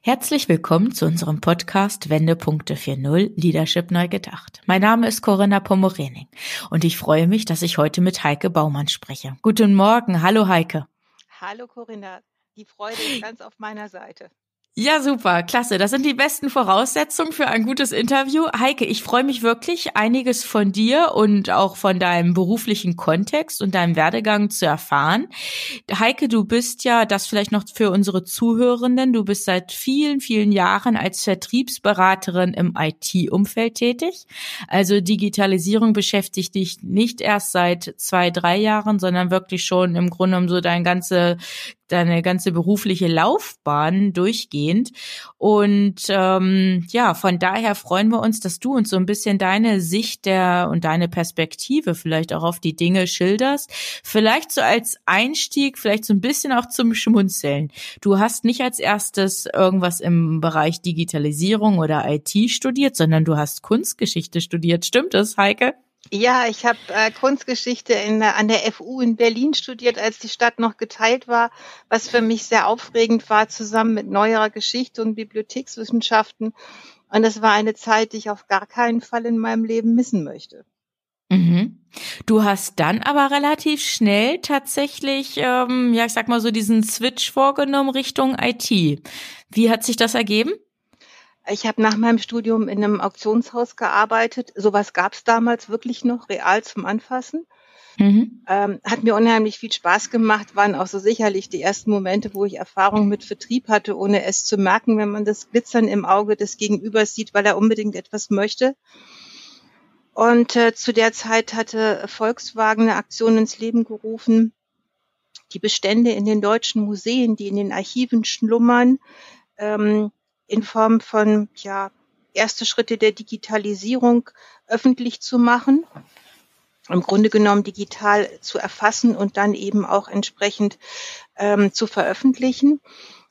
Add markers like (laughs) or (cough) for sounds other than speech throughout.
Herzlich willkommen zu unserem Podcast Wendepunkte 4.0 Leadership neu gedacht. Mein Name ist Corinna Pomorening und ich freue mich, dass ich heute mit Heike Baumann spreche. Guten Morgen. Hallo Heike. Hallo Corinna. Die Freude ist ganz auf meiner Seite. Ja, super, klasse. Das sind die besten Voraussetzungen für ein gutes Interview. Heike, ich freue mich wirklich, einiges von dir und auch von deinem beruflichen Kontext und deinem Werdegang zu erfahren. Heike, du bist ja, das vielleicht noch für unsere Zuhörenden, du bist seit vielen, vielen Jahren als Vertriebsberaterin im IT-Umfeld tätig. Also Digitalisierung beschäftigt dich nicht erst seit zwei, drei Jahren, sondern wirklich schon im Grunde um so dein ganze deine ganze berufliche Laufbahn durchgehend. Und ähm, ja, von daher freuen wir uns, dass du uns so ein bisschen deine Sicht der und deine Perspektive vielleicht auch auf die Dinge schilderst. Vielleicht so als Einstieg, vielleicht so ein bisschen auch zum Schmunzeln. Du hast nicht als erstes irgendwas im Bereich Digitalisierung oder IT studiert, sondern du hast Kunstgeschichte studiert. Stimmt das, Heike? Ja, ich habe äh, Kunstgeschichte in, an der FU in Berlin studiert, als die Stadt noch geteilt war, was für mich sehr aufregend war, zusammen mit neuerer Geschichte und Bibliothekswissenschaften. Und das war eine Zeit, die ich auf gar keinen Fall in meinem Leben missen möchte. Mhm. Du hast dann aber relativ schnell tatsächlich, ähm, ja, ich sag mal so diesen Switch vorgenommen Richtung IT. Wie hat sich das ergeben? Ich habe nach meinem Studium in einem Auktionshaus gearbeitet. Sowas gab es damals wirklich noch, real zum Anfassen. Mhm. Ähm, hat mir unheimlich viel Spaß gemacht, waren auch so sicherlich die ersten Momente, wo ich Erfahrung mit Vertrieb hatte, ohne es zu merken, wenn man das Glitzern im Auge des Gegenübers sieht, weil er unbedingt etwas möchte. Und äh, zu der Zeit hatte Volkswagen eine Aktion ins Leben gerufen, die Bestände in den deutschen Museen, die in den Archiven schlummern, ähm, in Form von ja, erste Schritte der Digitalisierung öffentlich zu machen, im Grunde genommen digital zu erfassen und dann eben auch entsprechend ähm, zu veröffentlichen.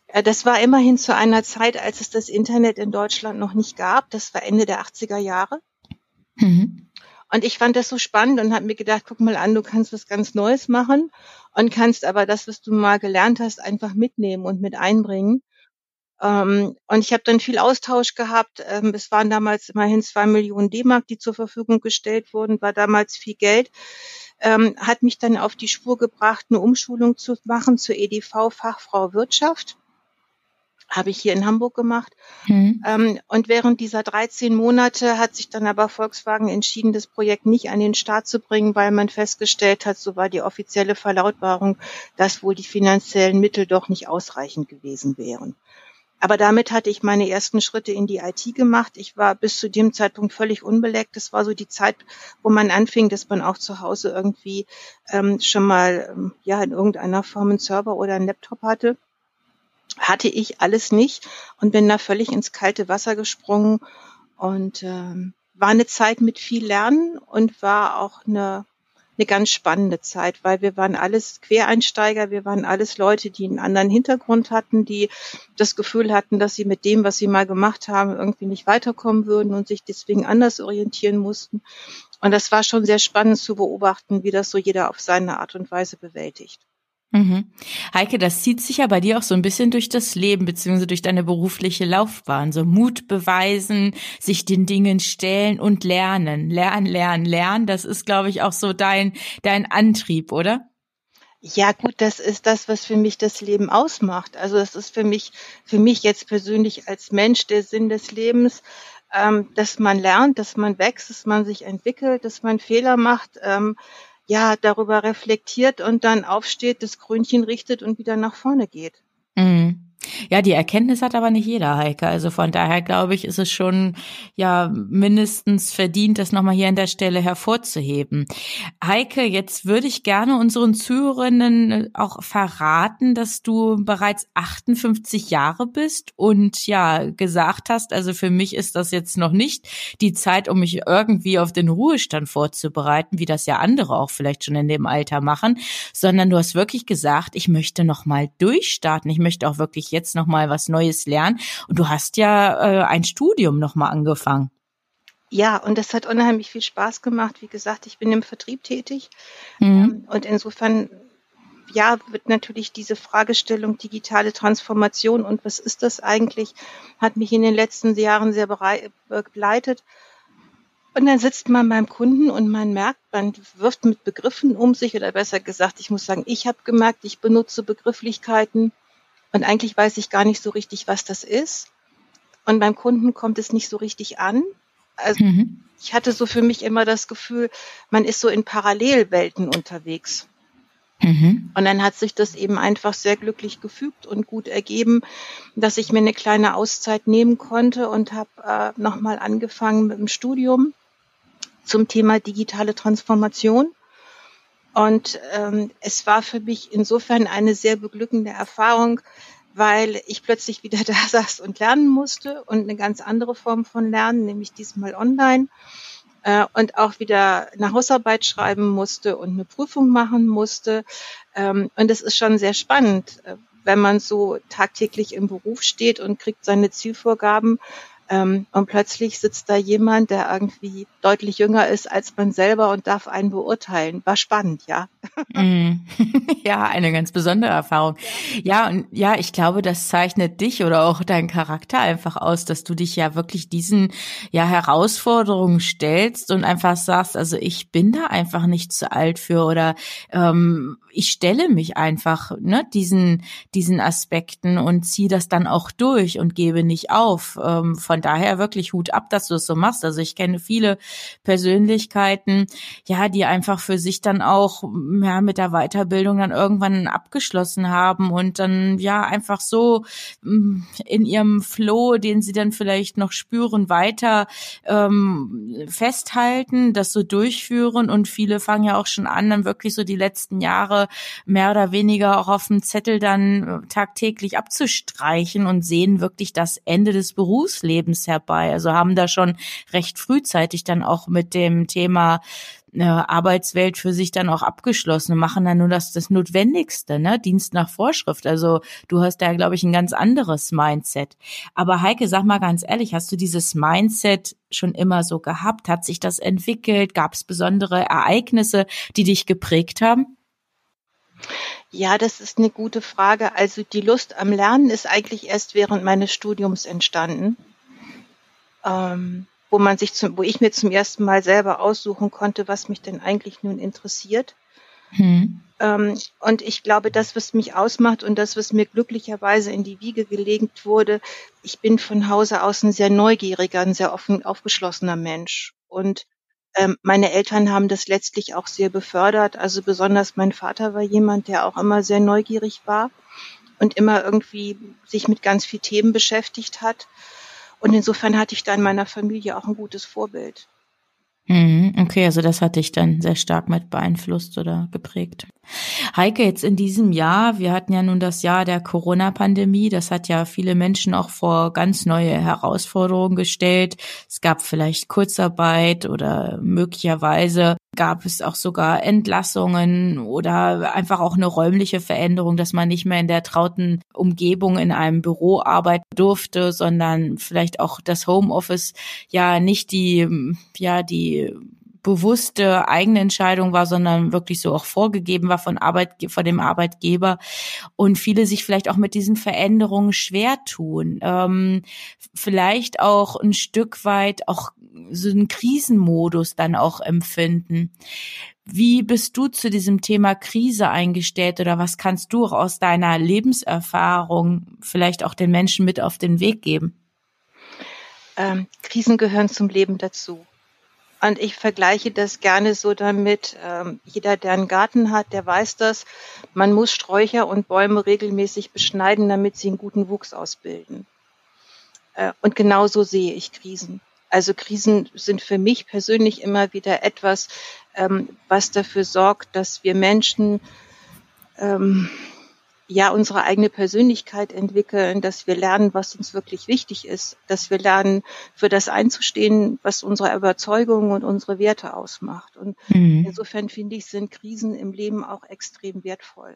Äh, das war immerhin zu einer Zeit, als es das Internet in Deutschland noch nicht gab. Das war Ende der 80er Jahre. Mhm. Und ich fand das so spannend und habe mir gedacht, guck mal an, du kannst was ganz Neues machen und kannst aber das, was du mal gelernt hast, einfach mitnehmen und mit einbringen. Ähm, und ich habe dann viel Austausch gehabt. Ähm, es waren damals immerhin zwei Millionen D-Mark, die zur Verfügung gestellt wurden, war damals viel Geld. Ähm, hat mich dann auf die Spur gebracht, eine Umschulung zu machen zur EDV Fachfrau Wirtschaft. Habe ich hier in Hamburg gemacht. Mhm. Ähm, und während dieser 13 Monate hat sich dann aber Volkswagen entschieden, das Projekt nicht an den Start zu bringen, weil man festgestellt hat, so war die offizielle Verlautbarung, dass wohl die finanziellen Mittel doch nicht ausreichend gewesen wären. Aber damit hatte ich meine ersten Schritte in die IT gemacht. Ich war bis zu dem Zeitpunkt völlig unbeleckt. Das war so die Zeit, wo man anfing, dass man auch zu Hause irgendwie ähm, schon mal ähm, ja in irgendeiner Form einen Server oder einen Laptop hatte. Hatte ich alles nicht und bin da völlig ins kalte Wasser gesprungen und ähm, war eine Zeit mit viel Lernen und war auch eine eine ganz spannende Zeit, weil wir waren alles Quereinsteiger, wir waren alles Leute, die einen anderen Hintergrund hatten, die das Gefühl hatten, dass sie mit dem, was sie mal gemacht haben, irgendwie nicht weiterkommen würden und sich deswegen anders orientieren mussten. Und das war schon sehr spannend zu beobachten, wie das so jeder auf seine Art und Weise bewältigt. Mhm. Heike, das zieht sich ja bei dir auch so ein bisschen durch das Leben beziehungsweise durch deine berufliche Laufbahn. So Mut beweisen, sich den Dingen stellen und lernen. Lernen, lernen, lernen. Das ist, glaube ich, auch so dein, dein Antrieb, oder? Ja, gut, das ist das, was für mich das Leben ausmacht. Also das ist für mich, für mich jetzt persönlich als Mensch der Sinn des Lebens, ähm, dass man lernt, dass man wächst, dass man sich entwickelt, dass man Fehler macht, ähm, ja, darüber reflektiert und dann aufsteht, das Krönchen richtet und wieder nach vorne geht. Mhm. Ja, die Erkenntnis hat aber nicht jeder, Heike. Also von daher glaube ich, ist es schon ja mindestens verdient, das nochmal hier an der Stelle hervorzuheben. Heike, jetzt würde ich gerne unseren Zuhörerinnen auch verraten, dass du bereits 58 Jahre bist und ja gesagt hast, also für mich ist das jetzt noch nicht die Zeit, um mich irgendwie auf den Ruhestand vorzubereiten, wie das ja andere auch vielleicht schon in dem Alter machen, sondern du hast wirklich gesagt, ich möchte nochmal durchstarten. Ich möchte auch wirklich jetzt noch mal was Neues lernen. Und du hast ja äh, ein Studium noch mal angefangen. Ja, und das hat unheimlich viel Spaß gemacht. Wie gesagt, ich bin im Vertrieb tätig. Mhm. Ähm, und insofern, ja, wird natürlich diese Fragestellung digitale Transformation und was ist das eigentlich, hat mich in den letzten Jahren sehr begleitet. Und dann sitzt man beim Kunden und man merkt, man wirft mit Begriffen um sich oder besser gesagt, ich muss sagen, ich habe gemerkt, ich benutze Begrifflichkeiten, und eigentlich weiß ich gar nicht so richtig, was das ist. Und beim Kunden kommt es nicht so richtig an. Also mhm. ich hatte so für mich immer das Gefühl, man ist so in Parallelwelten unterwegs. Mhm. Und dann hat sich das eben einfach sehr glücklich gefügt und gut ergeben, dass ich mir eine kleine Auszeit nehmen konnte und habe äh, nochmal angefangen mit dem Studium zum Thema digitale Transformation. Und ähm, es war für mich insofern eine sehr beglückende Erfahrung, weil ich plötzlich wieder (laughs) da saß und lernen musste und eine ganz andere Form von Lernen, nämlich diesmal online äh, und auch wieder eine Hausarbeit schreiben musste und eine Prüfung machen musste. Ähm, und es ist schon sehr spannend, äh, wenn man so tagtäglich im Beruf steht und kriegt seine Zielvorgaben und plötzlich sitzt da jemand, der irgendwie deutlich jünger ist als man selber und darf einen beurteilen. War spannend, ja. Mm. (laughs) ja, eine ganz besondere Erfahrung. Ja, und ja, ich glaube, das zeichnet dich oder auch deinen Charakter einfach aus, dass du dich ja wirklich diesen ja Herausforderungen stellst und einfach sagst, also ich bin da einfach nicht zu alt für oder ähm, ich stelle mich einfach ne, diesen diesen Aspekten und ziehe das dann auch durch und gebe nicht auf. Ähm, von daher wirklich Hut ab, dass du es so machst. Also ich kenne viele Persönlichkeiten, ja, die einfach für sich dann auch ja mit der Weiterbildung dann irgendwann abgeschlossen haben und dann ja einfach so mm, in ihrem Flow, den sie dann vielleicht noch spüren, weiter ähm, festhalten, das so durchführen und viele fangen ja auch schon an, dann wirklich so die letzten Jahre mehr oder weniger auch auf dem Zettel dann äh, tagtäglich abzustreichen und sehen wirklich das Ende des Berufslebens herbei. Also haben da schon recht frühzeitig dann auch mit dem Thema äh, Arbeitswelt für sich dann auch abgeschlossen und machen dann nur das, das Notwendigste, ne? Dienst nach Vorschrift. Also du hast da, glaube ich, ein ganz anderes Mindset. Aber Heike, sag mal ganz ehrlich, hast du dieses Mindset schon immer so gehabt? Hat sich das entwickelt? Gab es besondere Ereignisse, die dich geprägt haben? Ja, das ist eine gute Frage. Also die Lust am Lernen ist eigentlich erst während meines Studiums entstanden, ähm, wo man sich zum, wo ich mir zum ersten Mal selber aussuchen konnte, was mich denn eigentlich nun interessiert. Hm. Ähm, und ich glaube, das, was mich ausmacht und das, was mir glücklicherweise in die Wiege gelegt wurde, ich bin von Hause aus ein sehr neugieriger, ein sehr offen aufgeschlossener Mensch. Und ähm, meine Eltern haben das letztlich auch sehr befördert. Also besonders mein Vater war jemand, der auch immer sehr neugierig war und immer irgendwie sich mit ganz vielen Themen beschäftigt hat. Und insofern hatte ich da in meiner Familie auch ein gutes Vorbild. Mhm, okay, also das hat dich dann sehr stark mit beeinflusst oder geprägt. Heike, jetzt in diesem Jahr, wir hatten ja nun das Jahr der Corona-Pandemie, das hat ja viele Menschen auch vor ganz neue Herausforderungen gestellt. Es gab vielleicht Kurzarbeit oder möglicherweise gab es auch sogar Entlassungen oder einfach auch eine räumliche Veränderung, dass man nicht mehr in der trauten Umgebung in einem Büro arbeiten durfte, sondern vielleicht auch das Homeoffice ja nicht die, ja, die bewusste eigene Entscheidung war, sondern wirklich so auch vorgegeben war von Arbeit, von dem Arbeitgeber und viele sich vielleicht auch mit diesen Veränderungen schwer tun, ähm, vielleicht auch ein Stück weit auch so einen Krisenmodus dann auch empfinden. Wie bist du zu diesem Thema Krise eingestellt oder was kannst du auch aus deiner Lebenserfahrung vielleicht auch den Menschen mit auf den Weg geben? Ähm, Krisen gehören zum Leben dazu. Und ich vergleiche das gerne so damit, ähm, jeder, der einen Garten hat, der weiß das, man muss Sträucher und Bäume regelmäßig beschneiden, damit sie einen guten Wuchs ausbilden. Äh, und genauso sehe ich Krisen. Also Krisen sind für mich persönlich immer wieder etwas, ähm, was dafür sorgt, dass wir Menschen ähm, ja unsere eigene Persönlichkeit entwickeln, dass wir lernen, was uns wirklich wichtig ist, dass wir lernen, für das einzustehen, was unsere Überzeugungen und unsere Werte ausmacht. Und mhm. insofern finde ich, sind Krisen im Leben auch extrem wertvoll.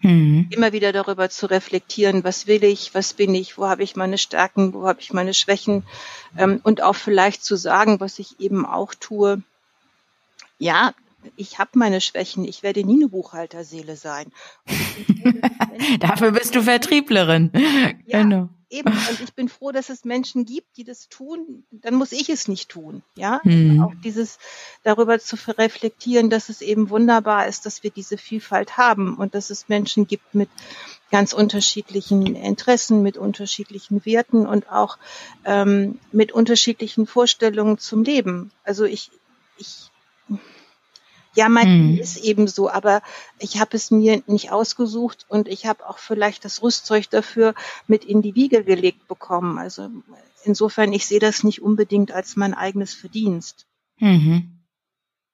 Mhm. Immer wieder darüber zu reflektieren, was will ich, was bin ich, wo habe ich meine Stärken, wo habe ich meine Schwächen ähm, und auch vielleicht zu sagen, was ich eben auch tue. Ja, ich habe meine Schwächen, ich werde nie eine Buchhalterseele sein. (laughs) Dafür bist du Vertrieblerin. Ja, genau. Eben, und ich bin froh, dass es Menschen gibt, die das tun, dann muss ich es nicht tun. Ja, hm. auch dieses darüber zu reflektieren, dass es eben wunderbar ist, dass wir diese Vielfalt haben und dass es Menschen gibt mit ganz unterschiedlichen Interessen, mit unterschiedlichen Werten und auch ähm, mit unterschiedlichen Vorstellungen zum Leben. Also ich, ich ja, mein hm. ist eben so, aber ich habe es mir nicht ausgesucht und ich habe auch vielleicht das Rüstzeug dafür mit in die Wiege gelegt bekommen. Also insofern, ich sehe das nicht unbedingt als mein eigenes Verdienst. Mhm.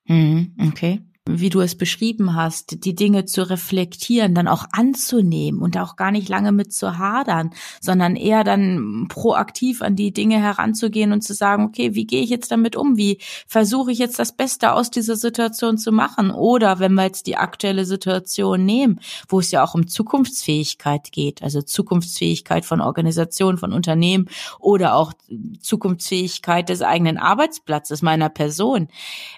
Mhm, okay wie du es beschrieben hast, die Dinge zu reflektieren, dann auch anzunehmen und auch gar nicht lange mit zu hadern, sondern eher dann proaktiv an die Dinge heranzugehen und zu sagen, okay, wie gehe ich jetzt damit um? Wie versuche ich jetzt das Beste aus dieser Situation zu machen? Oder wenn wir jetzt die aktuelle Situation nehmen, wo es ja auch um Zukunftsfähigkeit geht, also Zukunftsfähigkeit von Organisationen, von Unternehmen oder auch Zukunftsfähigkeit des eigenen Arbeitsplatzes meiner Person,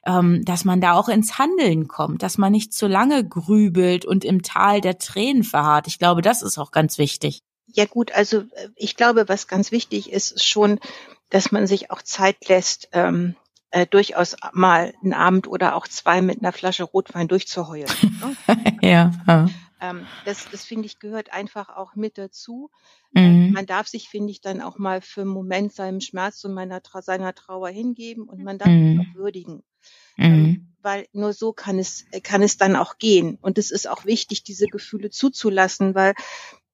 ähm, dass man da auch ins Handeln kommt, dass man nicht zu lange grübelt und im Tal der Tränen verharrt. Ich glaube, das ist auch ganz wichtig. Ja gut, also äh, ich glaube, was ganz wichtig ist, ist schon, dass man sich auch Zeit lässt, ähm, äh, durchaus mal einen Abend oder auch zwei mit einer Flasche Rotwein durchzuheulen. (laughs) Ne? ja. ja. Ähm, das, das finde ich gehört einfach auch mit dazu. Ähm, mhm. Man darf sich, finde ich, dann auch mal für einen Moment seinem Schmerz und meiner, seiner Trauer hingeben und man darf mhm. auch würdigen. Ähm, mhm. Weil nur so kann es, kann es dann auch gehen. Und es ist auch wichtig, diese Gefühle zuzulassen, weil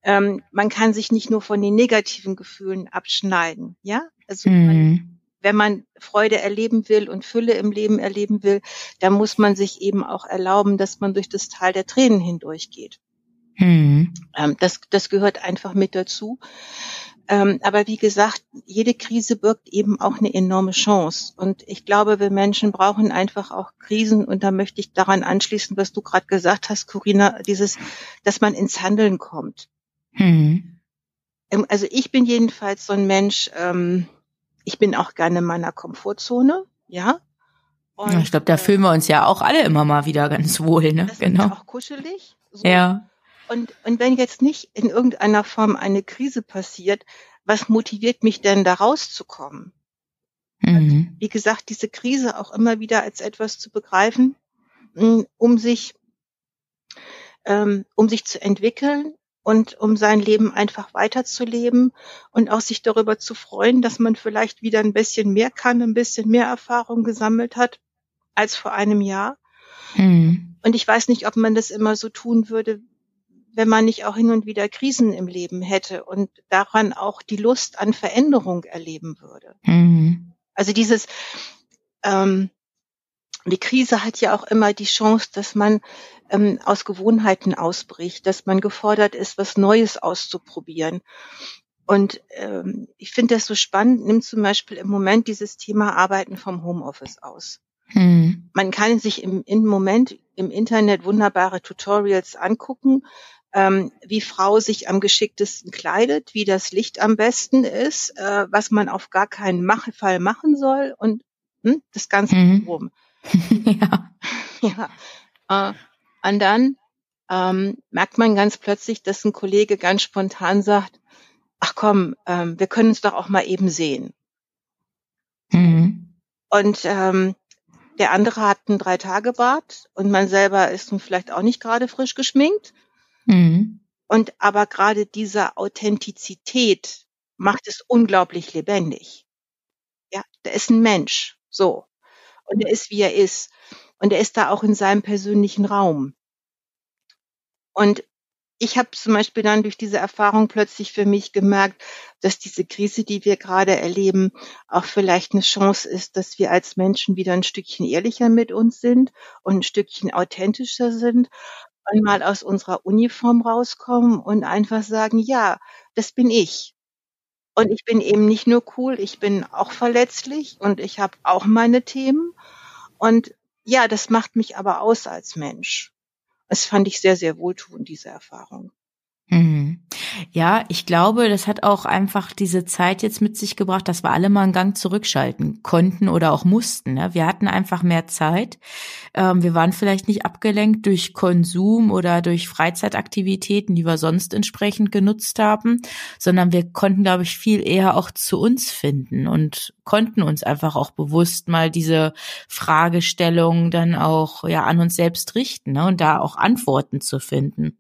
ähm, man kann sich nicht nur von den negativen Gefühlen abschneiden. Ja, also mhm. man, wenn man Freude erleben will und Fülle im Leben erleben will, dann muss man sich eben auch erlauben, dass man durch das Tal der Tränen hindurchgeht. Mhm. Ähm, das, das gehört einfach mit dazu. Ähm, aber wie gesagt, jede Krise birgt eben auch eine enorme Chance. Und ich glaube, wir Menschen brauchen einfach auch Krisen. Und da möchte ich daran anschließen, was du gerade gesagt hast, Corinna, dieses, dass man ins Handeln kommt. Mhm. Also ich bin jedenfalls so ein Mensch, ähm, ich bin auch gerne in meiner Komfortzone, ja. Und, ich glaube, da äh, fühlen wir uns ja auch alle immer mal wieder ganz wohl, ne? Das genau. Ist auch kuschelig. So. Ja. Und, und wenn jetzt nicht in irgendeiner Form eine Krise passiert, was motiviert mich denn da rauszukommen? Mhm. Wie gesagt, diese Krise auch immer wieder als etwas zu begreifen, mm, um sich, ähm, um sich zu entwickeln und um sein Leben einfach weiterzuleben und auch sich darüber zu freuen, dass man vielleicht wieder ein bisschen mehr kann, ein bisschen mehr Erfahrung gesammelt hat als vor einem Jahr. Mhm. Und ich weiß nicht, ob man das immer so tun würde, wenn man nicht auch hin und wieder Krisen im Leben hätte und daran auch die Lust an Veränderung erleben würde. Mhm. Also dieses, ähm, die Krise hat ja auch immer die Chance, dass man ähm, aus Gewohnheiten ausbricht, dass man gefordert ist, was Neues auszuprobieren. Und ähm, ich finde das so spannend, nimm zum Beispiel im Moment dieses Thema Arbeiten vom Homeoffice aus. Hm. Man kann sich im, im Moment im Internet wunderbare Tutorials angucken, ähm, wie Frau sich am geschicktesten kleidet, wie das Licht am besten ist, äh, was man auf gar keinen Mach Fall machen soll und hm, das Ganze mhm. rum. (laughs) ja. (laughs) ja. Äh, und dann ähm, merkt man ganz plötzlich, dass ein Kollege ganz spontan sagt, ach komm, ähm, wir können uns doch auch mal eben sehen. Mhm. Und ähm, der andere hat einen Drei-Tage-Bart und man selber ist nun vielleicht auch nicht gerade frisch geschminkt. Mhm. Und aber gerade diese Authentizität macht es unglaublich lebendig. Ja, da ist ein Mensch. So. und er ist, wie er ist. Und er ist da auch in seinem persönlichen Raum. Und ich habe zum Beispiel dann durch diese Erfahrung plötzlich für mich gemerkt, dass diese Krise, die wir gerade erleben, auch vielleicht eine Chance ist, dass wir als Menschen wieder ein Stückchen ehrlicher mit uns sind und ein Stückchen authentischer sind und mal aus unserer Uniform rauskommen und einfach sagen, ja, das bin ich. Und ich bin eben nicht nur cool, ich bin auch verletzlich und ich habe auch meine Themen. Und ja, das macht mich aber aus als Mensch. Das fand ich sehr, sehr wohltuend, diese Erfahrung. Ja, ich glaube, das hat auch einfach diese Zeit jetzt mit sich gebracht, dass wir alle mal einen Gang zurückschalten konnten oder auch mussten. Ne? Wir hatten einfach mehr Zeit. Ähm, wir waren vielleicht nicht abgelenkt durch Konsum oder durch Freizeitaktivitäten, die wir sonst entsprechend genutzt haben, sondern wir konnten, glaube ich, viel eher auch zu uns finden und konnten uns einfach auch bewusst mal diese Fragestellung dann auch ja an uns selbst richten ne? und da auch Antworten zu finden.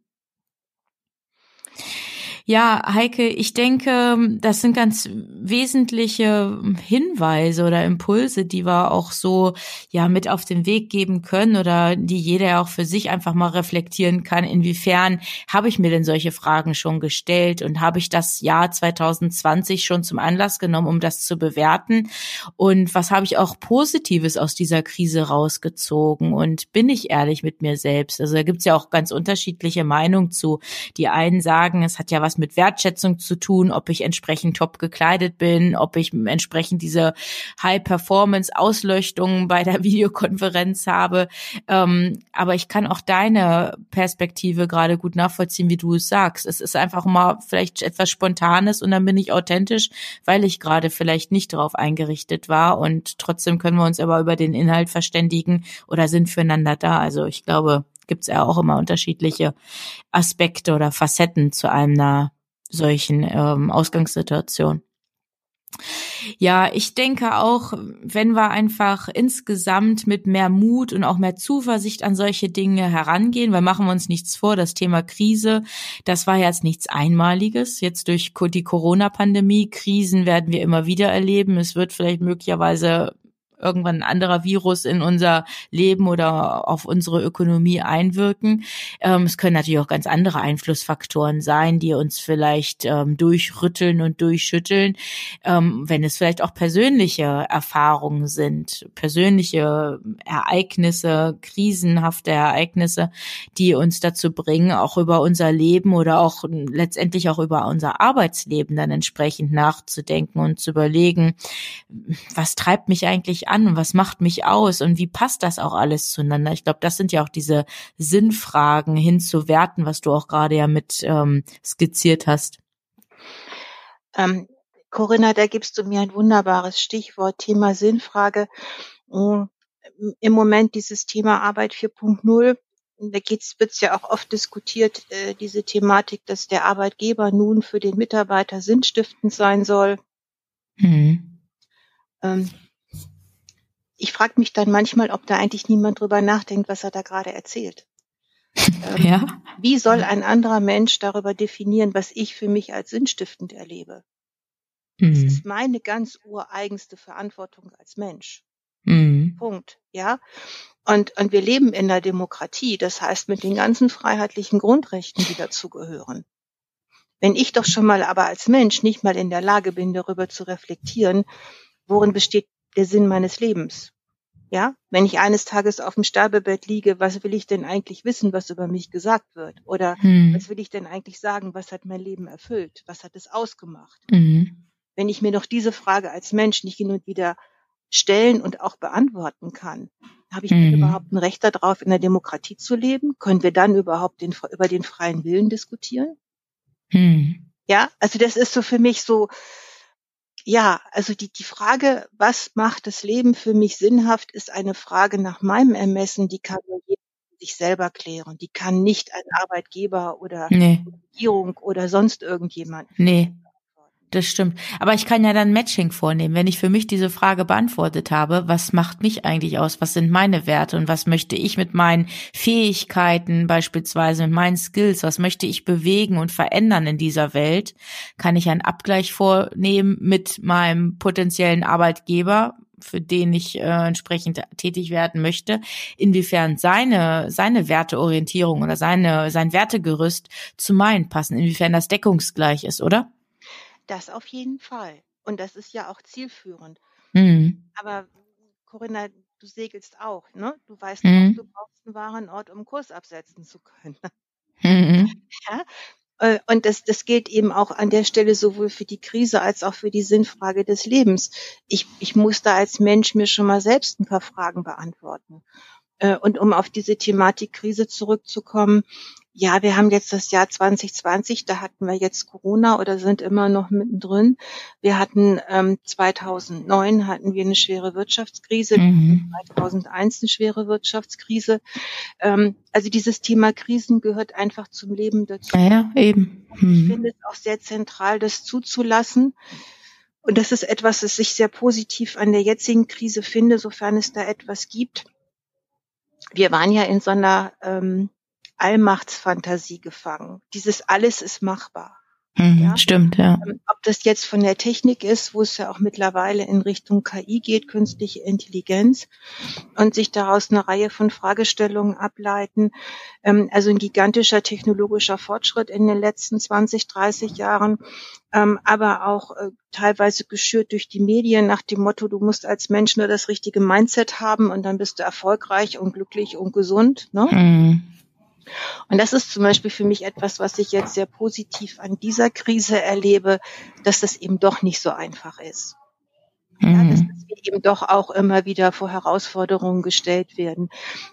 Ja, Heike, ich denke, das sind ganz wesentliche Hinweise oder Impulse, die wir auch so ja mit auf den Weg geben können oder die jeder auch für sich einfach mal reflektieren kann. Inwiefern habe ich mir denn solche Fragen schon gestellt und habe ich das Jahr 2020 schon zum Anlass genommen, um das zu bewerten? Und was habe ich auch Positives aus dieser Krise rausgezogen? Und bin ich ehrlich mit mir selbst? Also da gibt's ja auch ganz unterschiedliche Meinungen zu. Die einen sagen, es hat ja mit Wertschätzung zu tun, ob ich entsprechend top gekleidet bin, ob ich entsprechend diese High-Performance-Ausleuchtung bei der (laughs) Videokonferenz habe. Ähm, aber ich kann auch deine Perspektive gerade gut nachvollziehen, wie du es sagst. Es ist einfach mal vielleicht etwas Spontanes und dann bin ich authentisch, weil ich gerade vielleicht nicht darauf eingerichtet war und trotzdem können wir uns aber über den Inhalt verständigen oder sind füreinander da. Also ich glaube, gibt es ja auch immer unterschiedliche Aspekte oder Facetten zu einer solchen ähm, Ausgangssituation. Ja, ich denke auch, wenn wir einfach insgesamt mit mehr Mut und auch mehr Zuversicht an solche Dinge herangehen, weil machen wir uns nichts vor, das Thema Krise, das war jetzt nichts Einmaliges. Jetzt durch die Corona-Pandemie, Krisen werden wir immer wieder erleben. Es wird vielleicht möglicherweise irgendwann ein anderer Virus in unser Leben oder auf unsere Ökonomie einwirken. Ähm, es können natürlich auch ganz andere Einflussfaktoren sein, die uns vielleicht ähm, durchrütteln und durchschütteln, ähm, wenn es vielleicht auch persönliche Erfahrungen sind, persönliche Ereignisse, krisenhafte Ereignisse, die uns dazu bringen, auch über unser Leben oder auch letztendlich auch über unser Arbeitsleben dann entsprechend nachzudenken und zu überlegen, was treibt mich eigentlich an und was macht mich aus und wie passt das auch alles zueinander? Ich glaube, das sind ja auch diese Sinnfragen hinzuwerten, was du auch gerade ja mit ähm, skizziert hast. Ähm, Corinna, da gibst du mir ein wunderbares Stichwort, Thema Sinnfrage. Mm, Im Moment dieses Thema Arbeit 4.0 da geht's, wird's ja auch oft diskutiert, äh, diese Thematik, dass der Arbeitgeber nun für den Mitarbeiter sinnstiftend sein soll. Mhm. Ähm, ich frage mich dann manchmal, ob da eigentlich niemand drüber nachdenkt, was er da gerade erzählt. (laughs) Ähm, ja. Wie soll ein anderer Mensch darüber definieren, was ich für mich als sinnstiftend erlebe? Mhm. Das ist meine ganz ureigenste Verantwortung als Mensch. Mhm. Punkt. Ja. Und, und wir leben in der Demokratie, das heißt mit den ganzen freiheitlichen Grundrechten, die dazugehören. Wenn ich doch schon mal aber als Mensch nicht mal in der Lage bin, darüber zu reflektieren, worin besteht der Sinn meines Lebens. Ja, wenn ich eines Tages auf dem Sterbebett liege, was will ich denn eigentlich wissen, was über mich gesagt wird? Oder hm. was will ich denn eigentlich sagen, was hat mein Leben erfüllt? Was hat es ausgemacht? Mhm. Wenn ich mir noch diese Frage als Mensch nicht hin und wieder stellen und auch beantworten kann, habe ich mhm. überhaupt ein Recht darauf, in der Demokratie zu leben? Können wir dann überhaupt den, über den freien Willen diskutieren? Mhm. Ja, also das ist so für mich so, ja, also die, die Frage, was macht das Leben für mich sinnhaft, ist eine Frage nach meinem Ermessen, die kann nur jeder sich selber klären. Die kann nicht ein Arbeitgeber oder nee. Regierung oder sonst irgendjemand. Nee. Das stimmt. Aber ich kann ja dann Matching vornehmen. Wenn ich für mich diese Frage beantwortet habe, was macht mich eigentlich aus? Was sind meine Werte und was möchte ich mit meinen Fähigkeiten, beispielsweise mit meinen Skills, was möchte ich bewegen und verändern in dieser Welt? Kann ich einen Abgleich vornehmen mit meinem potenziellen Arbeitgeber für den ich äh, entsprechend tätig werden möchte, inwiefern seine, seine Werteorientierung oder seine, sein Wertegerüst zu meinen passen, inwiefern das deckungsgleich ist, oder? Das auf jeden Fall. Und das ist ja auch zielführend. Mhm. Aber Corinna, du segelst auch, ne? Du weißt Mhm. auch, du brauchst einen Warenort, um Kurs absetzen zu können. Mhm. (laughs) Ja? Äh, Und das, das gilt eben auch an der Stelle sowohl für die Krise als auch für die Sinnfrage des Lebens. Ich, ich muss da als Mensch mir schon mal selbst ein paar Fragen beantworten. Äh, Und um auf diese Thematik Krise zurückzukommen, ja, wir haben jetzt das Jahr 2020, da hatten wir jetzt Corona oder sind immer noch mittendrin. Wir hatten ähm, 2009 hatten wir eine schwere Wirtschaftskrise, Mhm. 2001 eine schwere Wirtschaftskrise. Ähm, also dieses Thema Krisen gehört einfach zum Leben dazu. Ja, ja, eben. Ich Mhm. finde es auch sehr zentral, das zuzulassen. Und das ist etwas, das ich sehr positiv an der jetzigen Krise finde, sofern es da etwas gibt. Wir waren ja in so einer ähm, Allmachtsfantasie gefangen. Dieses alles ist machbar. Mhm. Ja. Stimmt, ja. Ähm, Ob das jetzt von der Technik ist, wo es ja auch mittlerweile in Richtung KI geht, künstliche Intelligenz, und sich daraus eine Reihe von Fragestellungen ableiten. Ähm, Also ein gigantischer technologischer Fortschritt in den letzten 20, 30 Jahren, ähm, aber auch äh, teilweise geschürt durch die Medien nach dem Motto, du musst als Mensch nur das richtige Mindset haben und dann bist du erfolgreich und glücklich und gesund. Ne? Mhm. Und das ist zum Beispiel für mich etwas, was ich jetzt sehr positiv an dieser Krise erlebe, dass das eben doch nicht so einfach ist. Ja, dass, Mhm. dass wir eben doch auch immer wieder vor Herausforderungen gestellt werden,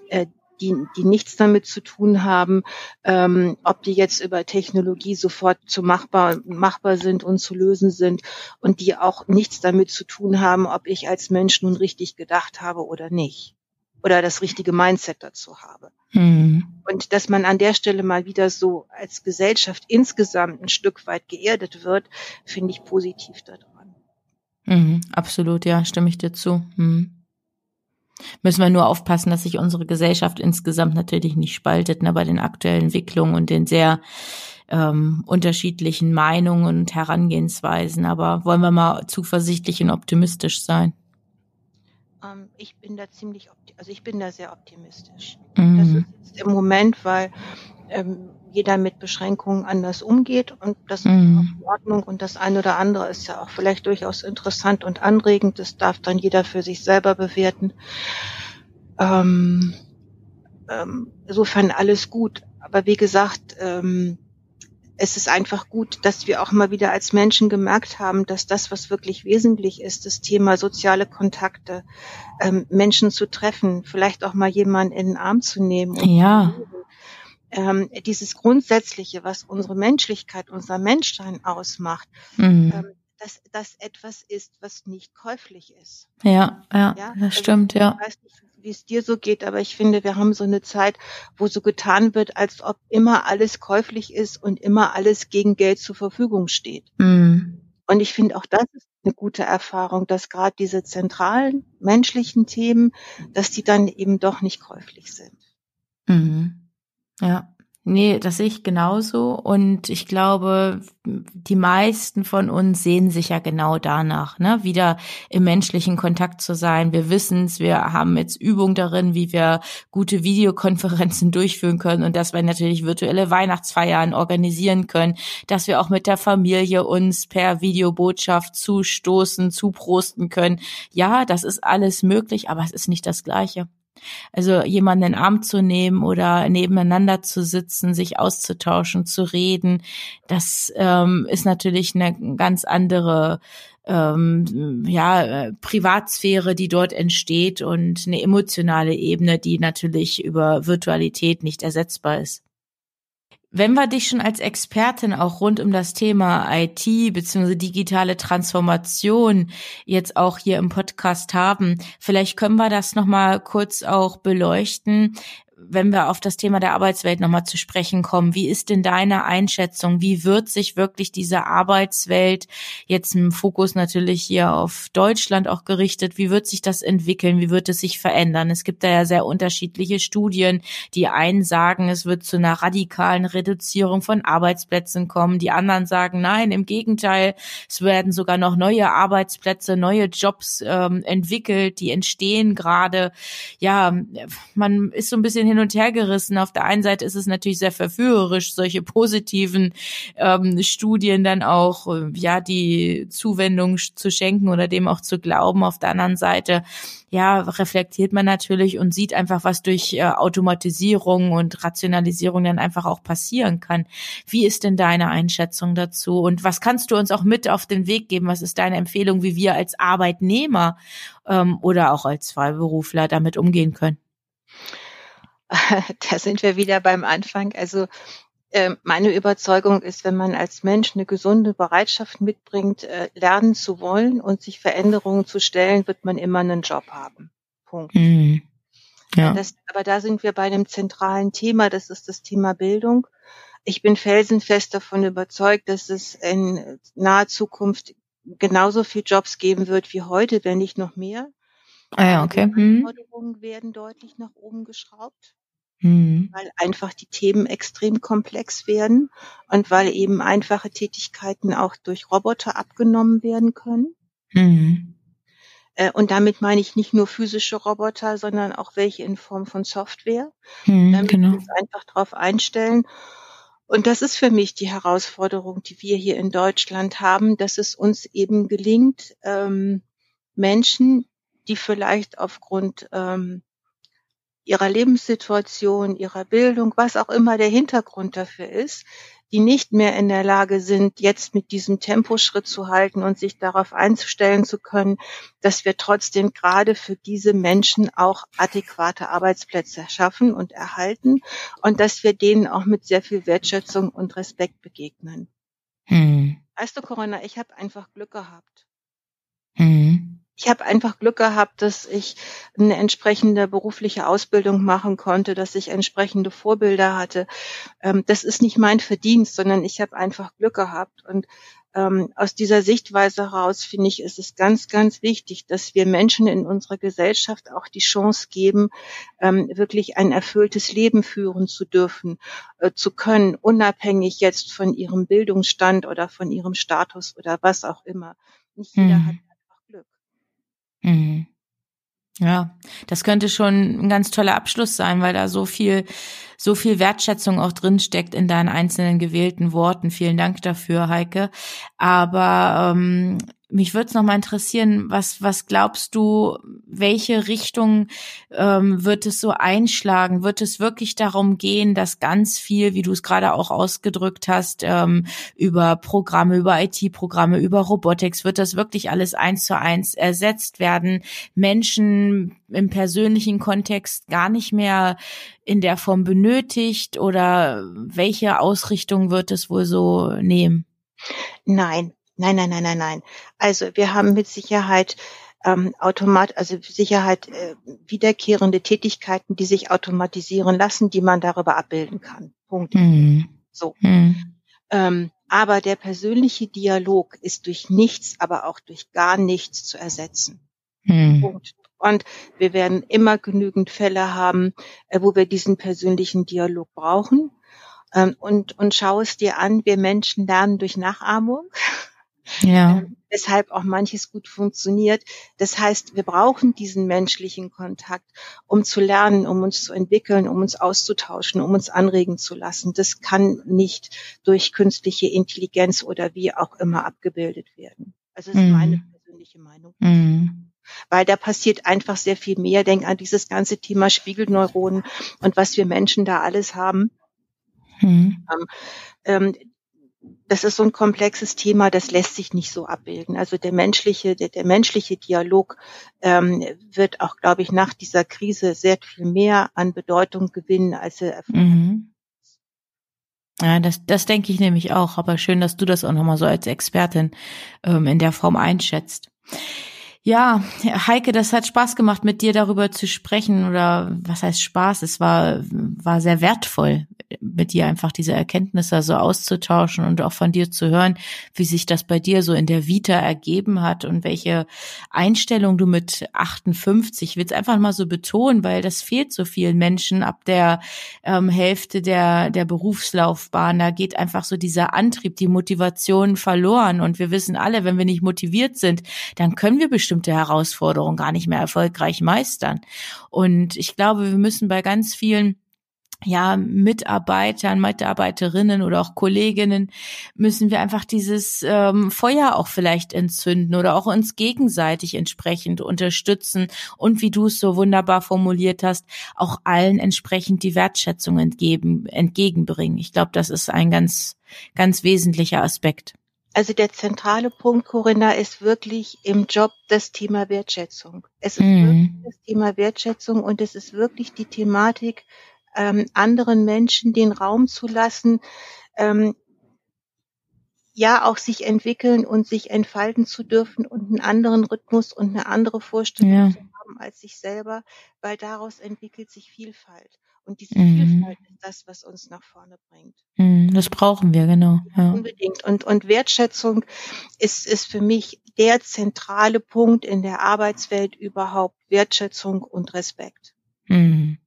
äh, die, die nichts damit zu tun haben, ähm, ob die jetzt über Technologie sofort zu machbar, machbar sind und zu lösen sind und die auch nichts damit zu tun haben, ob ich als Mensch nun richtig gedacht habe oder nicht oder das richtige Mindset dazu habe. Mhm. Und dass man an der Stelle mal wieder so als Gesellschaft insgesamt ein Stück weit geerdet wird, finde ich positiv daran. Mhm. Absolut, ja, stimme ich dir zu. Mhm. Müssen wir nur aufpassen, dass sich unsere Gesellschaft insgesamt natürlich nicht spaltet, ne, bei den aktuellen Entwicklungen und den sehr ähm, unterschiedlichen Meinungen und Herangehensweisen. Aber wollen wir mal zuversichtlich und optimistisch sein? Ähm, ich bin da ziemlich, also ich bin da sehr optimistisch. Das Mhm. ist jetzt im Moment, weil ähm, jeder mit Beschränkungen anders umgeht und das ist Mhm. auch in Ordnung und das eine oder andere ist ja auch vielleicht durchaus interessant und anregend. Das darf dann jeder für sich selber bewerten. Ähm, ähm, insofern alles gut. Aber wie gesagt, ähm, es ist einfach gut, dass wir auch mal wieder als Menschen gemerkt haben, dass das, was wirklich wesentlich ist, das Thema soziale Kontakte, ähm, Menschen zu treffen, vielleicht auch mal jemanden in den Arm zu nehmen. und Ja. Ähm, dieses Grundsätzliche, was unsere Menschlichkeit, unser Menschsein ausmacht, Mhm. ähm, dass das etwas ist, was nicht käuflich ist. Ja, ja, Ja, das also stimmt, ja. Ich weiß nicht, wie es dir so geht, aber ich finde, wir haben so eine Zeit, wo so getan wird, als ob immer alles käuflich ist und immer alles gegen Geld zur Verfügung steht. Mhm. Und ich finde auch das ist eine gute Erfahrung, dass gerade diese zentralen menschlichen Themen, dass die dann eben doch nicht käuflich sind. Mhm. Ja. Nee, das sehe ich genauso. Und ich glaube, die meisten von uns sehen sich ja genau danach, ne? wieder im menschlichen Kontakt zu sein. Wir wissen es, wir haben jetzt Übung darin, wie wir gute Videokonferenzen (laughs) durchführen können und dass wir natürlich virtuelle Weihnachtsfeiern organisieren können, dass wir auch mit der Familie uns per Videobotschaft zustoßen, zuprosten können. Ja, das ist alles möglich, aber es ist nicht das Gleiche. Also jemanden in den Arm zu nehmen oder nebeneinander zu sitzen, sich auszutauschen, zu reden, das ähm, ist natürlich eine ganz andere ähm, ja, Privatsphäre, die dort entsteht und eine emotionale Ebene, die natürlich über Virtualität nicht ersetzbar ist. Wenn wir dich schon als Expertin auch rund um das Thema IT bzw. digitale Transformation jetzt auch hier im Podcast haben, vielleicht können wir das noch mal kurz auch beleuchten. Wenn wir auf das Thema der Arbeitswelt nochmal zu sprechen kommen, wie ist denn deine Einschätzung? Wie wird sich wirklich diese Arbeitswelt jetzt im Fokus natürlich hier auf Deutschland auch gerichtet? Wie wird sich das entwickeln? Wie wird es sich verändern? Es gibt da ja sehr unterschiedliche Studien. Die einen sagen, es wird zu einer radikalen Reduzierung von Arbeitsplätzen kommen. Die anderen sagen, nein, im Gegenteil, es werden sogar noch neue Arbeitsplätze, neue Jobs ähm, entwickelt, die entstehen gerade. Ja, man ist so ein bisschen hin und her gerissen. Auf der einen Seite ist es natürlich sehr verführerisch, solche positiven ähm, Studien dann auch, äh, ja, die Zuwendung zu schenken oder dem auch zu glauben. Auf der anderen Seite, ja, reflektiert man natürlich und sieht einfach, was durch äh, Automatisierung und Rationalisierung dann einfach auch passieren kann. Wie ist denn deine Einschätzung dazu? Und was kannst du uns auch mit auf den Weg geben? Was ist deine Empfehlung, wie wir als Arbeitnehmer ähm, oder auch als Freiberufler damit umgehen können? (laughs) da sind wir wieder beim Anfang. Also äh, meine Überzeugung ist, wenn man als Mensch eine gesunde Bereitschaft mitbringt, äh, lernen zu wollen und sich Veränderungen zu stellen, wird man immer einen Job haben. Punkt. Mhm. Ja. Das, aber da sind wir bei einem zentralen Thema, das ist das Thema Bildung. Ich bin felsenfest davon überzeugt, dass es in naher Zukunft genauso viel Jobs geben wird wie heute, wenn nicht noch mehr. Ah ja, okay. Die mhm. Anforderungen werden deutlich nach oben geschraubt, mhm. weil einfach die Themen extrem komplex werden und weil eben einfache Tätigkeiten auch durch Roboter abgenommen werden können. Äh, und damit meine ich nicht nur physische Roboter, sondern auch welche in Form von Software. Mhm, damit genau. wir uns einfach darauf einstellen. Und das ist für mich die Herausforderung, die wir hier in Deutschland haben, dass es uns eben gelingt, ähm, Menschen, die vielleicht aufgrund ähm, ihrer Lebenssituation, ihrer Bildung, was auch immer der Hintergrund dafür ist, die nicht mehr in der Lage sind, jetzt mit diesem Temposchritt zu halten und sich darauf einzustellen zu können, dass wir trotzdem gerade für diese Menschen auch adäquate Arbeitsplätze schaffen und erhalten und dass wir denen auch mit sehr viel Wertschätzung und Respekt begegnen. Hm. Weißt du, Corinna, ich habe einfach Glück gehabt. Hm ich habe einfach Glück gehabt, dass ich eine entsprechende berufliche Ausbildung machen konnte, dass ich entsprechende Vorbilder hatte. Ähm, das ist nicht mein Verdienst, sondern ich habe einfach Glück gehabt. Und ähm, aus dieser Sichtweise heraus finde ich, ist es ganz, ganz wichtig, dass wir Menschen in unserer Gesellschaft auch die Chance geben, ähm, wirklich ein erfülltes Leben führen zu dürfen, äh, zu können, unabhängig jetzt von ihrem Bildungsstand oder von ihrem Status oder was auch immer. Nicht jeder mhm. hat Mhm. Ja, das könnte schon ein ganz toller Abschluss sein, weil da so viel, so viel Wertschätzung auch drin steckt in deinen einzelnen gewählten Worten. Vielen Dank dafür, Heike. Aber ähm, mich würde es nochmal interessieren, was, was glaubst du, welche Richtung ähm, wird es so einschlagen? Wird es wirklich darum gehen, dass ganz viel, wie du es gerade auch ausgedrückt hast, ähm, über Programme, über IT-Programme, über Robotics, wird das wirklich alles eins zu eins ersetzt werden? Menschen im persönlichen Kontext gar nicht mehr in der Form benötigt oder welche Ausrichtung wird es wohl so nehmen? Nein, Nein, nein, nein, nein, nein. Also wir haben mit Sicherheit ähm, automat, also Sicherheit äh, wiederkehrende Tätigkeiten, die sich automatisieren lassen, die man darüber abbilden kann. Punkt. Mhm. So. Mhm. Ähm, aber der persönliche Dialog ist durch nichts, aber auch durch gar nichts zu ersetzen. Mhm. Punkt. Und wir werden immer genügend Fälle haben, äh, wo wir diesen persönlichen Dialog brauchen. Ähm, und, und schau es dir an, wir Menschen lernen durch Nachahmung. (laughs) Ja. Ähm, weshalb auch manches gut funktioniert. Das heißt, wir brauchen diesen menschlichen Kontakt, um zu lernen, um uns zu entwickeln, um uns auszutauschen, um uns anregen zu lassen. Das kann nicht durch künstliche Intelligenz oder wie auch immer abgebildet werden. Also das ist mm. meine persönliche Meinung. Mm weil da passiert einfach sehr viel mehr. Denk an dieses ganze Thema Spiegelneuronen und was wir Menschen da alles haben. Mhm. Ähm, das ist so ein komplexes Thema, das lässt sich nicht so abbilden. Also der menschliche, der, der menschliche Dialog ähm, wird auch, glaube ich, nach dieser Krise sehr viel mehr an Bedeutung gewinnen, als er mhm. Ja, das, das denke ich nämlich auch. Aber schön, dass du das auch nochmal so als Expertin ähm, in der Form einschätzt. Ja, Heike, das hat Spaß gemacht, mit dir darüber zu sprechen oder was heißt Spaß? Es war, war sehr wertvoll, mit dir einfach diese Erkenntnisse so auszutauschen und auch von dir zu hören, wie sich das bei dir so in der Vita ergeben hat und welche Einstellung du mit 58, ich will es einfach mal so betonen, weil das fehlt so vielen Menschen ab der ähm, Hälfte der, der Berufslaufbahn. Da geht einfach so dieser Antrieb, die Motivation verloren und wir wissen alle, wenn wir nicht motiviert sind, dann können wir bestimmt bestimmte Herausforderungen gar nicht mehr erfolgreich meistern. Und ich glaube, wir müssen bei ganz vielen ja, Mitarbeitern, Mitarbeiterinnen oder auch Kolleginnen müssen wir einfach dieses ähm, Feuer auch vielleicht entzünden oder auch uns gegenseitig entsprechend unterstützen und wie du es so wunderbar formuliert hast, auch allen entsprechend die Wertschätzung entgeben, entgegenbringen. Ich glaube, das ist ein ganz, ganz wesentlicher Aspekt. Also der zentrale Punkt, Corinna, ist wirklich im Job das Thema Wertschätzung. Es ist mhm. wirklich das Thema Wertschätzung und es ist wirklich die Thematik, ähm, anderen Menschen den Raum zu lassen, ähm, ja auch sich entwickeln und sich entfalten zu dürfen und einen anderen Rhythmus und eine andere Vorstellung ja. zu haben als sich selber, weil daraus entwickelt sich Vielfalt. Und diese mhm. Vielfalt ist das, was uns nach vorne bringt. Mhm, das brauchen wir, genau. Ja. Unbedingt. Und, und Wertschätzung ist, ist für mich der zentrale Punkt in der Arbeitswelt überhaupt. Wertschätzung und Respekt. Mhm.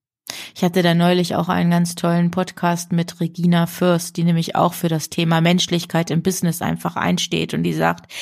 Ich hatte da neulich auch einen ganz tollen Podcast mit Regina Fürst, die nämlich auch für das Thema Menschlichkeit im Business einfach einsteht und die sagt,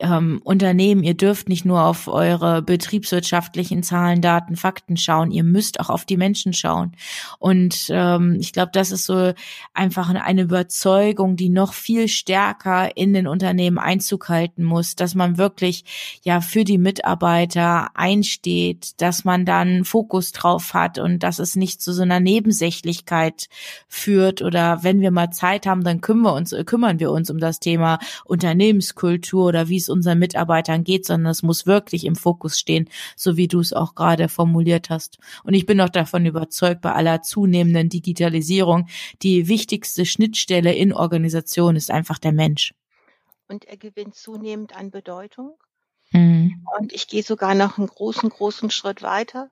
ähm, Unternehmen, ihr dürft nicht nur auf eure betriebswirtschaftlichen Zahlen, Daten, Fakten schauen, ihr müsst auch auf die Menschen schauen. Und ähm, ich glaube, das ist so einfach eine Überzeugung, die noch viel stärker in den Unternehmen Einzug halten muss, dass man wirklich ja für die Mitarbeiter einsteht, dass man dann Fokus drauf hat und dass es nicht zu so einer Nebensächlichkeit führt oder wenn wir mal Zeit haben, dann kümmern wir uns, kümmern wir uns um das Thema Unternehmenskultur oder wie es unseren Mitarbeitern geht, sondern es muss wirklich im Fokus stehen, so wie du es auch gerade formuliert hast. Und ich bin auch davon überzeugt, bei aller zunehmenden Digitalisierung, die wichtigste Schnittstelle in Organisation ist einfach der Mensch. Und er gewinnt zunehmend an Bedeutung. Mhm. Und ich gehe sogar noch einen großen, großen Schritt weiter.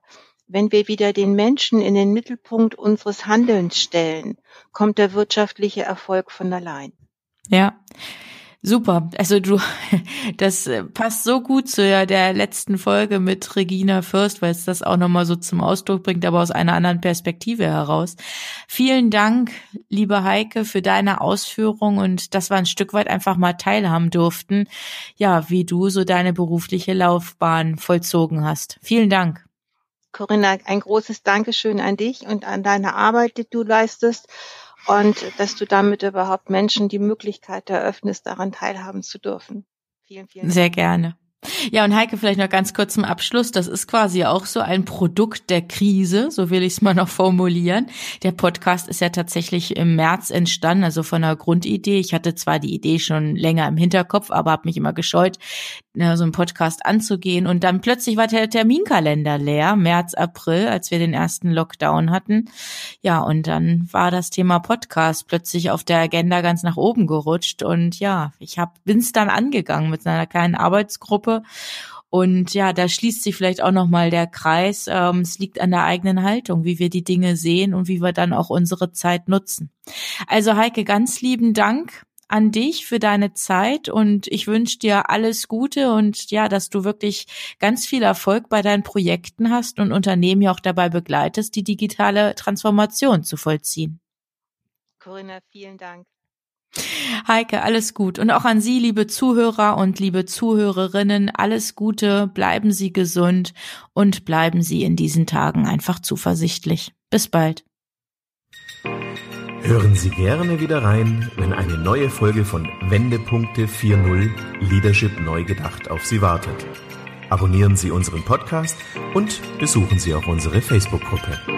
Wenn wir wieder den Menschen in den Mittelpunkt unseres Handelns stellen, kommt der wirtschaftliche Erfolg von allein. Ja. Super. Also du, (laughs) das äh, passt so gut zu der letzten Folge mit Regina Fürst, weil es das auch nochmal so zum Ausdruck bringt, aber aus einer anderen Perspektive heraus. Vielen Dank, liebe Heike, für deine Ausführung und dass wir ein Stück weit einfach mal teilhaben durften, ja, wie du so deine berufliche Laufbahn vollzogen hast. Vielen Dank. Corinna, ein großes Dankeschön an dich und an deine Arbeit, die du leistest und dass du damit überhaupt Menschen die Möglichkeit eröffnest, daran teilhaben zu dürfen. Vielen, vielen Dank. Sehr gerne. Ja, und Heike, vielleicht noch ganz kurz zum Abschluss. Das ist quasi auch so ein Produkt der Krise, so will ich es mal noch formulieren. Der Podcast ist ja tatsächlich im März entstanden, also von einer Grundidee. Ich hatte zwar die Idee schon länger im Hinterkopf, aber habe mich immer gescheut, ne, so einen Podcast anzugehen. Und dann plötzlich war der Terminkalender leer, März, April, als wir den ersten Lockdown hatten. Ja, und dann war das Thema Podcast plötzlich auf der Agenda ganz nach oben gerutscht. Und ja, ich hab, bin's dann angegangen mit einer kleinen Arbeitsgruppe. Und ja, da schließt sich vielleicht auch nochmal der Kreis. Ähm, es liegt an der eigenen Haltung, wie wir die Dinge sehen und wie wir dann auch unsere Zeit nutzen. Also Heike, ganz lieben Dank an dich für deine Zeit und ich wünsche dir alles Gute und ja, dass du wirklich ganz viel Erfolg bei deinen Projekten hast und Unternehmen ja auch dabei begleitest, die digitale Transformation zu vollziehen. Corinna, vielen Dank. Heike, alles gut. Und auch an Sie, liebe Zuhörer und liebe Zuhörerinnen, alles Gute, bleiben Sie gesund und bleiben Sie in diesen Tagen einfach zuversichtlich. Bis bald. Hören Sie gerne wieder rein, wenn eine neue Folge von Wendepunkte 4.0 Leadership neu gedacht auf Sie wartet. Abonnieren Sie unseren Podcast und besuchen Sie auch unsere Facebook-Gruppe.